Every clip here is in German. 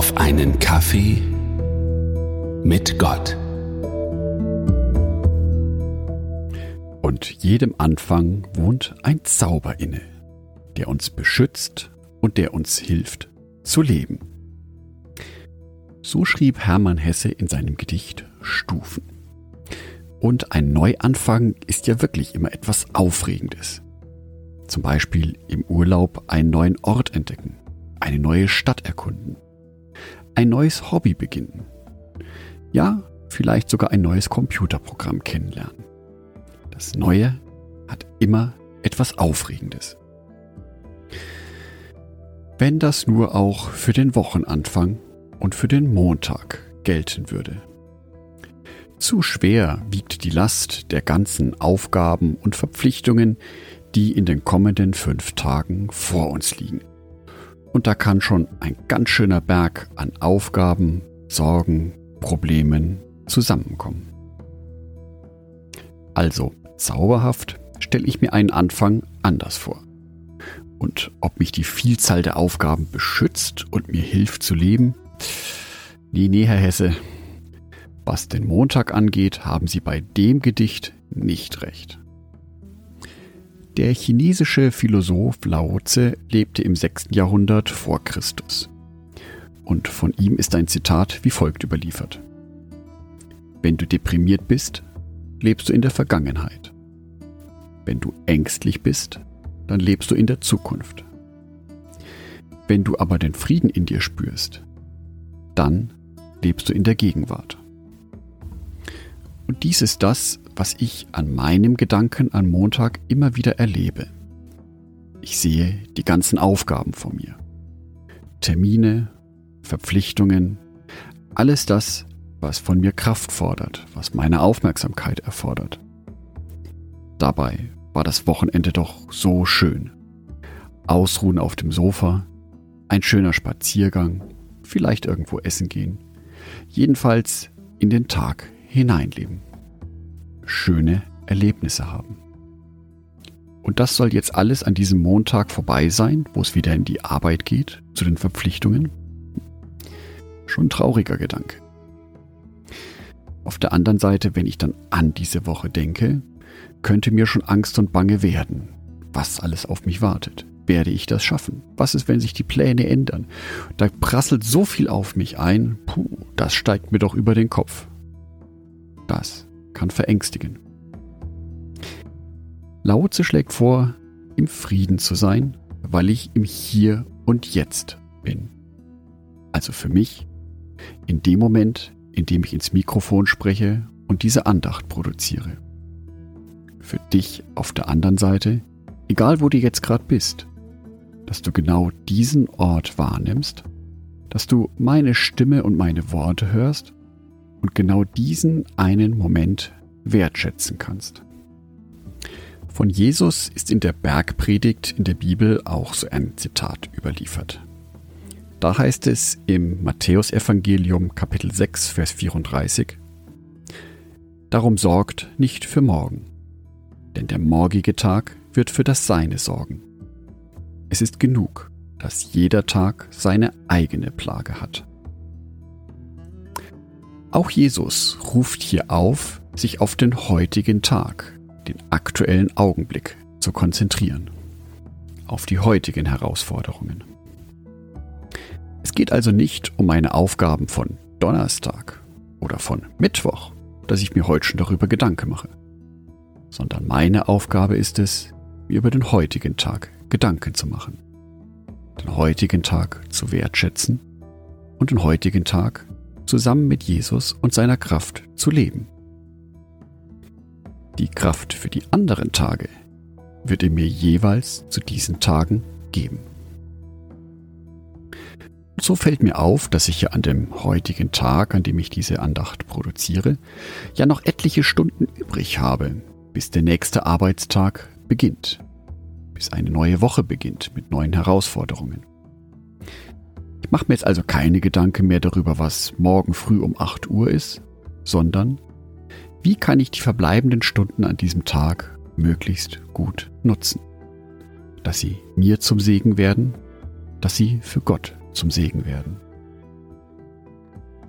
auf einen Kaffee mit Gott. Und jedem Anfang wohnt ein Zauber inne, der uns beschützt und der uns hilft zu leben. So schrieb Hermann Hesse in seinem Gedicht Stufen. Und ein Neuanfang ist ja wirklich immer etwas Aufregendes. Zum Beispiel im Urlaub einen neuen Ort entdecken, eine neue Stadt erkunden, ein neues Hobby beginnen. Ja, vielleicht sogar ein neues Computerprogramm kennenlernen. Das Neue hat immer etwas Aufregendes. Wenn das nur auch für den Wochenanfang und für den Montag gelten würde. Zu schwer wiegt die Last der ganzen Aufgaben und Verpflichtungen, die in den kommenden fünf Tagen vor uns liegen. Und da kann schon ein ganz schöner Berg an Aufgaben, Sorgen, Problemen zusammenkommen. Also, zauberhaft stelle ich mir einen Anfang anders vor. Und ob mich die Vielzahl der Aufgaben beschützt und mir hilft zu leben? Nee, nee, Herr Hesse. Was den Montag angeht, haben Sie bei dem Gedicht nicht recht. Der chinesische Philosoph Lao Tse lebte im 6. Jahrhundert vor Christus. Und von ihm ist ein Zitat wie folgt überliefert. Wenn du deprimiert bist, lebst du in der Vergangenheit. Wenn du ängstlich bist, dann lebst du in der Zukunft. Wenn du aber den Frieden in dir spürst, dann lebst du in der Gegenwart. Und dies ist das, was ich an meinem Gedanken an Montag immer wieder erlebe. Ich sehe die ganzen Aufgaben vor mir. Termine, Verpflichtungen, alles das, was von mir Kraft fordert, was meine Aufmerksamkeit erfordert. Dabei war das Wochenende doch so schön. Ausruhen auf dem Sofa, ein schöner Spaziergang, vielleicht irgendwo essen gehen. Jedenfalls in den Tag hineinleben. Schöne Erlebnisse haben. Und das soll jetzt alles an diesem Montag vorbei sein, wo es wieder in die Arbeit geht, zu den Verpflichtungen? Schon ein trauriger Gedanke. Auf der anderen Seite, wenn ich dann an diese Woche denke, könnte mir schon Angst und Bange werden, was alles auf mich wartet. Werde ich das schaffen? Was ist, wenn sich die Pläne ändern? Da prasselt so viel auf mich ein, puh, das steigt mir doch über den Kopf. Das kann verängstigen. Laoze schlägt vor, im Frieden zu sein, weil ich im Hier und Jetzt bin. Also für mich, in dem Moment, in dem ich ins Mikrofon spreche und diese Andacht produziere. Für dich auf der anderen Seite, egal wo du jetzt gerade bist, dass du genau diesen Ort wahrnimmst, dass du meine Stimme und meine Worte hörst und genau diesen einen Moment wertschätzen kannst. Von Jesus ist in der Bergpredigt in der Bibel auch so ein Zitat überliefert. Da heißt es im Matthäusevangelium Kapitel 6 Vers 34 Darum sorgt nicht für morgen, denn der morgige Tag wird für das Seine sorgen. Es ist genug, dass jeder Tag seine eigene Plage hat. Auch Jesus ruft hier auf, sich auf den heutigen Tag, den aktuellen Augenblick zu konzentrieren, auf die heutigen Herausforderungen. Es geht also nicht um meine Aufgaben von Donnerstag oder von Mittwoch, dass ich mir heute schon darüber Gedanken mache, sondern meine Aufgabe ist es, mir über den heutigen Tag Gedanken zu machen. Den heutigen Tag zu wertschätzen und den heutigen Tag zusammen mit Jesus und seiner Kraft zu leben. Die Kraft für die anderen Tage wird er mir jeweils zu diesen Tagen geben. So fällt mir auf, dass ich ja an dem heutigen Tag, an dem ich diese Andacht produziere, ja noch etliche Stunden übrig habe, bis der nächste Arbeitstag beginnt bis eine neue Woche beginnt mit neuen Herausforderungen. Ich mache mir jetzt also keine Gedanken mehr darüber, was morgen früh um 8 Uhr ist, sondern wie kann ich die verbleibenden Stunden an diesem Tag möglichst gut nutzen. Dass sie mir zum Segen werden, dass sie für Gott zum Segen werden.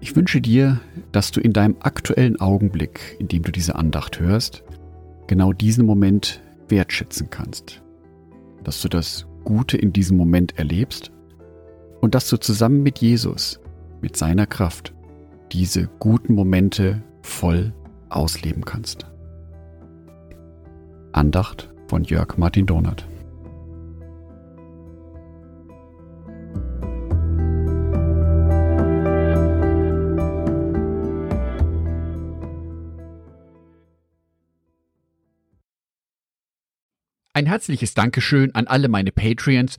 Ich wünsche dir, dass du in deinem aktuellen Augenblick, in dem du diese Andacht hörst, genau diesen Moment wertschätzen kannst. Dass du das Gute in diesem Moment erlebst und dass du zusammen mit Jesus, mit seiner Kraft, diese guten Momente voll ausleben kannst. Andacht von Jörg Martin Donat. Ein herzliches Dankeschön an alle meine Patreons,